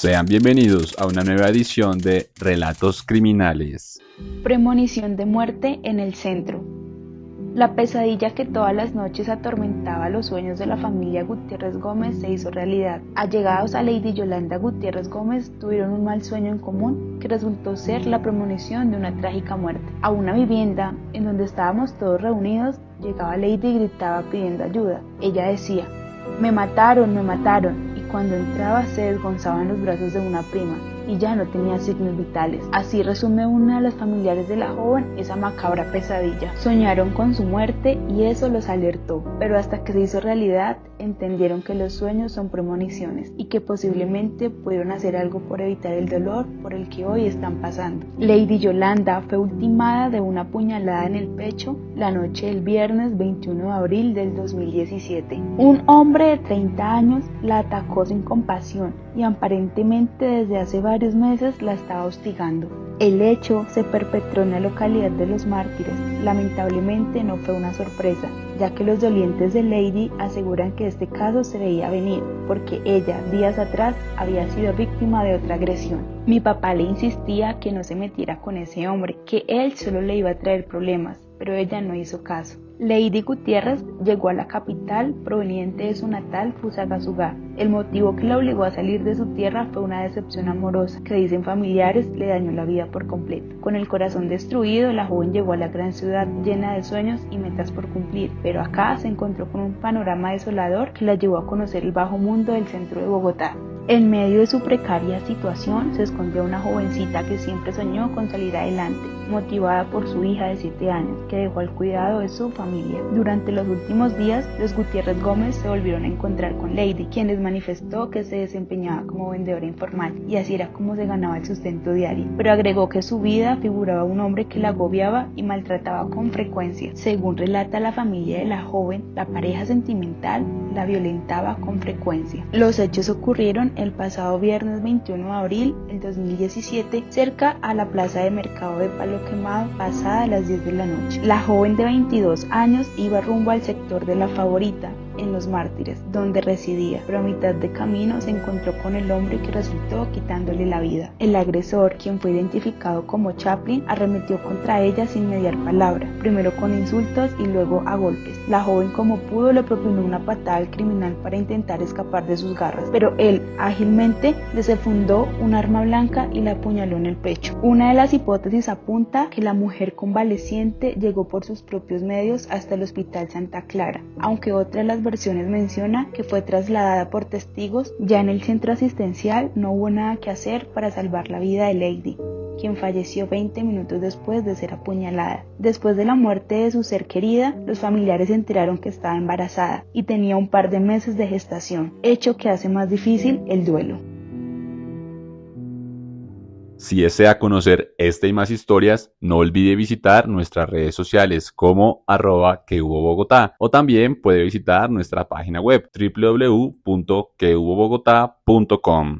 Sean bienvenidos a una nueva edición de Relatos Criminales. Premonición de muerte en el centro. La pesadilla que todas las noches atormentaba los sueños de la familia Gutiérrez Gómez se hizo realidad. Allegados a Lady Yolanda Gutiérrez Gómez tuvieron un mal sueño en común que resultó ser la premonición de una trágica muerte. A una vivienda en donde estábamos todos reunidos llegaba Lady y gritaba pidiendo ayuda. Ella decía, me mataron, me mataron, cuando entraba se desgonzaba en los brazos de una prima y ya no tenía signos vitales. Así resume una de las familiares de la joven esa macabra pesadilla. Soñaron con su muerte y eso los alertó, pero hasta que se hizo realidad entendieron que los sueños son premoniciones y que posiblemente pudieron hacer algo por evitar el dolor por el que hoy están pasando. Lady Yolanda fue ultimada de una puñalada en el pecho la noche del viernes 21 de abril del 2017. Un hombre de 30 años la atacó sin compasión y aparentemente desde hace varios meses la estaba hostigando. El hecho se perpetró en la localidad de Los Mártires. Lamentablemente no fue una sorpresa, ya que los dolientes de Lady aseguran que este caso se veía venir, porque ella días atrás había sido víctima de otra agresión. Mi papá le insistía que no se metiera con ese hombre, que él solo le iba a traer problemas, pero ella no hizo caso. Lady Gutiérrez llegó a la capital proveniente de su natal Fusagasugá. El motivo que la obligó a salir de su tierra fue una decepción amorosa que dicen familiares le dañó la vida por completo. Con el corazón destruido, la joven llegó a la gran ciudad llena de sueños y metas por cumplir, pero acá se encontró con un panorama desolador que la llevó a conocer el bajo mundo del centro de Bogotá. En medio de su precaria situación se escondió una jovencita que siempre soñó con salir adelante, motivada por su hija de 7 años, que dejó al cuidado de su familia. Durante los últimos días, los Gutiérrez Gómez se volvieron a encontrar con Lady, quien les manifestó que se desempeñaba como vendedora informal y así era como se ganaba el sustento diario. Pero agregó que su vida figuraba un hombre que la agobiaba y maltrataba con frecuencia. Según relata la familia de la joven, la pareja sentimental la violentaba con frecuencia. Los hechos ocurrieron el pasado viernes 21 de abril del 2017 cerca a la plaza de mercado de Palo Quemado pasada a las 10 de la noche. La joven de 22 años iba rumbo al sector de la favorita en Los Mártires, donde residía, pero a mitad de camino se encontró con el hombre que resultó quitándole la vida. El agresor, quien fue identificado como Chaplin, arremetió contra ella sin mediar palabra, primero con insultos y luego a golpes. La joven como pudo le propinó una patada al criminal para intentar escapar de sus garras, pero él ágilmente desenfundó un arma blanca y la apuñaló en el pecho. Una de las hipótesis apunta que la mujer convaleciente llegó por sus propios medios hasta el hospital Santa Clara, aunque otra de las menciona que fue trasladada por testigos, ya en el centro asistencial no hubo nada que hacer para salvar la vida de Lady, quien falleció 20 minutos después de ser apuñalada. Después de la muerte de su ser querida, los familiares se enteraron que estaba embarazada y tenía un par de meses de gestación, hecho que hace más difícil el duelo. Si desea conocer esta y más historias, no olvide visitar nuestras redes sociales como arroba que hubo Bogotá o también puede visitar nuestra página web www.quehubobogotá.com.